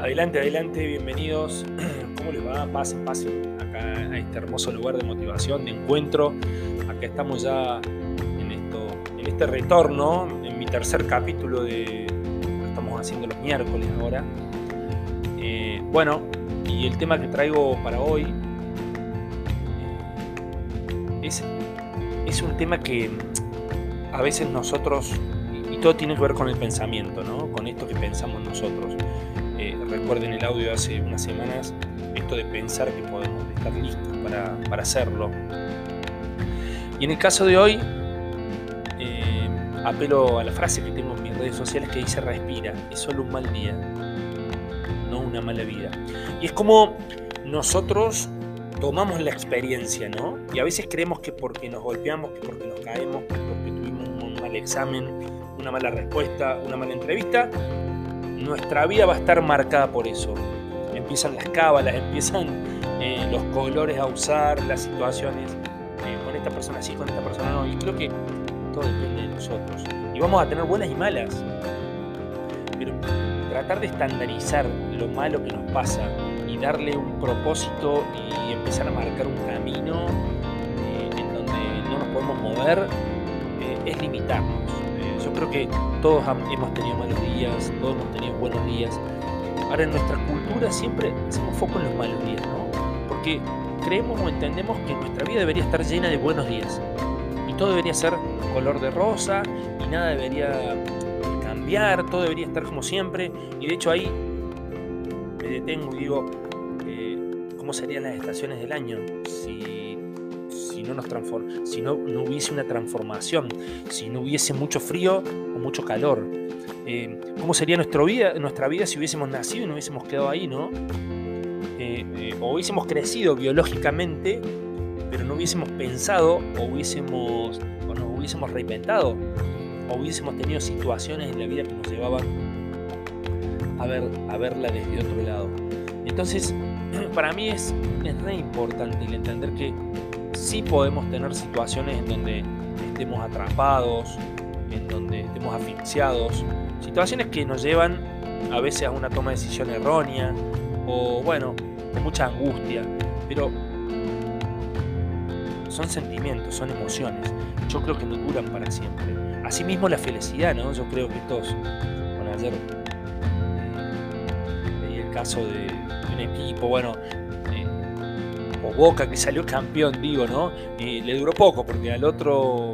Adelante, adelante, bienvenidos. ¿Cómo les va? Pasen, pasen acá a este hermoso lugar de motivación, de encuentro. Acá estamos ya en, esto, en este retorno, en mi tercer capítulo de lo estamos haciendo los miércoles ahora. Eh, bueno, y el tema que traigo para hoy eh, es, es un tema que a veces nosotros, y todo tiene que ver con el pensamiento, ¿no? con esto que pensamos nosotros recuerden el audio de hace unas semanas, esto de pensar que podemos estar listos para, hacerlo. Y en el caso de hoy, eh, apelo a la frase que tengo en mis redes sociales que dice respira, es solo un mal día, no una mala vida. Y es como nosotros tomamos la experiencia, ¿no? Y a veces creemos que porque nos golpeamos, que porque nos caemos, que porque tuvimos un mal examen, una mala respuesta, una mala entrevista, nuestra vida va a estar marcada por eso. Empiezan las cábalas, empiezan eh, los colores a usar, las situaciones, eh, con esta persona sí, con esta persona no. Y creo que todo depende de nosotros. Y vamos a tener buenas y malas. Pero tratar de estandarizar lo malo que nos pasa y darle un propósito y empezar a marcar un camino eh, en donde no nos podemos mover es limitarnos creo que todos hemos tenido malos días, todos hemos tenido buenos días. Ahora en nuestra cultura siempre hacemos foco en los malos días, ¿no? Porque creemos o entendemos que nuestra vida debería estar llena de buenos días. Y todo debería ser color de rosa y nada debería cambiar, todo debería estar como siempre. Y de hecho ahí me detengo y digo, eh, ¿cómo serían las estaciones del año? No si no, no hubiese una transformación, si no hubiese mucho frío o mucho calor. Eh, ¿Cómo sería nuestra vida, nuestra vida si hubiésemos nacido y no hubiésemos quedado ahí, no? Eh, eh, o hubiésemos crecido biológicamente, pero no hubiésemos pensado o hubiésemos o nos hubiésemos reinventado o hubiésemos tenido situaciones en la vida que nos llevaban a, ver, a verla desde otro lado. Entonces, para mí es, es re importante el entender que sí podemos tener situaciones en donde estemos atrapados, en donde estemos asfixiados, situaciones que nos llevan a veces a una toma de decisión errónea o bueno, mucha angustia, pero son sentimientos, son emociones. Yo creo que no duran para siempre. Asimismo la felicidad, ¿no? Yo creo que estos, bueno, ayer eh, el caso de un equipo, bueno, Boca que salió campeón, digo, ¿no? le duró poco porque al otro,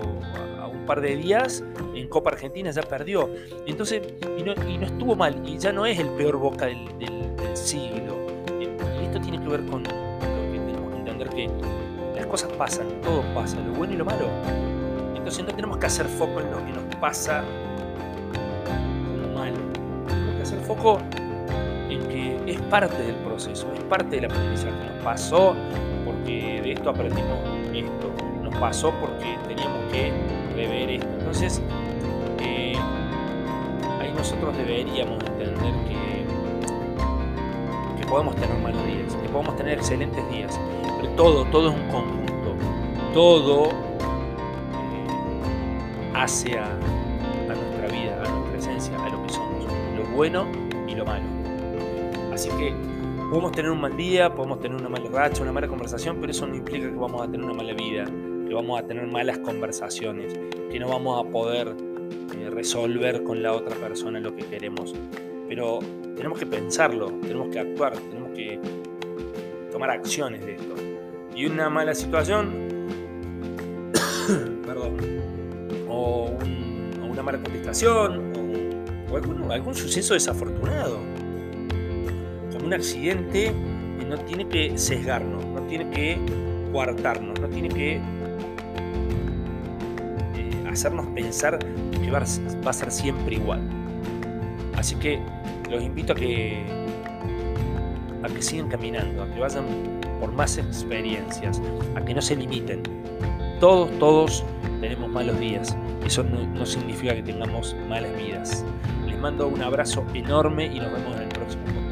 a un par de días, en Copa Argentina ya perdió. Entonces, y no, estuvo mal, y ya no es el peor Boca del, siglo. Y esto tiene que ver con lo que tenemos que entender que las cosas pasan, todo pasa, lo bueno y lo malo. Entonces no tenemos que hacer foco en lo que nos pasa malo. Tenemos que hacer foco en que es parte del proceso, es parte del aprendizaje. Nos pasó, porque de esto aprendimos esto, nos pasó porque teníamos que rever esto. Entonces, eh, ahí nosotros deberíamos entender que, que podemos tener malos días, que podemos tener excelentes días, pero todo, todo es un conjunto, todo eh, hace a, a nuestra vida, a nuestra esencia, a lo que somos, lo bueno y lo malo. Así que Podemos tener un mal día, podemos tener una mala racha, una mala conversación, pero eso no implica que vamos a tener una mala vida, que vamos a tener malas conversaciones, que no vamos a poder eh, resolver con la otra persona lo que queremos. Pero tenemos que pensarlo, tenemos que actuar, tenemos que tomar acciones de esto. Y una mala situación, perdón, o, una mala contestación, o, algún suceso desafortunado un accidente no tiene que sesgarnos, no tiene que coartarnos, no tiene que hacernos pensar que va a ser siempre igual. Así que los invito a que, a que sigan caminando, a que vayan por más experiencias, a que no se limiten. Todos, todos tenemos malos días. Eso no significa que tengamos malas vidas. Les mando un abrazo enorme y nos vemos en el próximo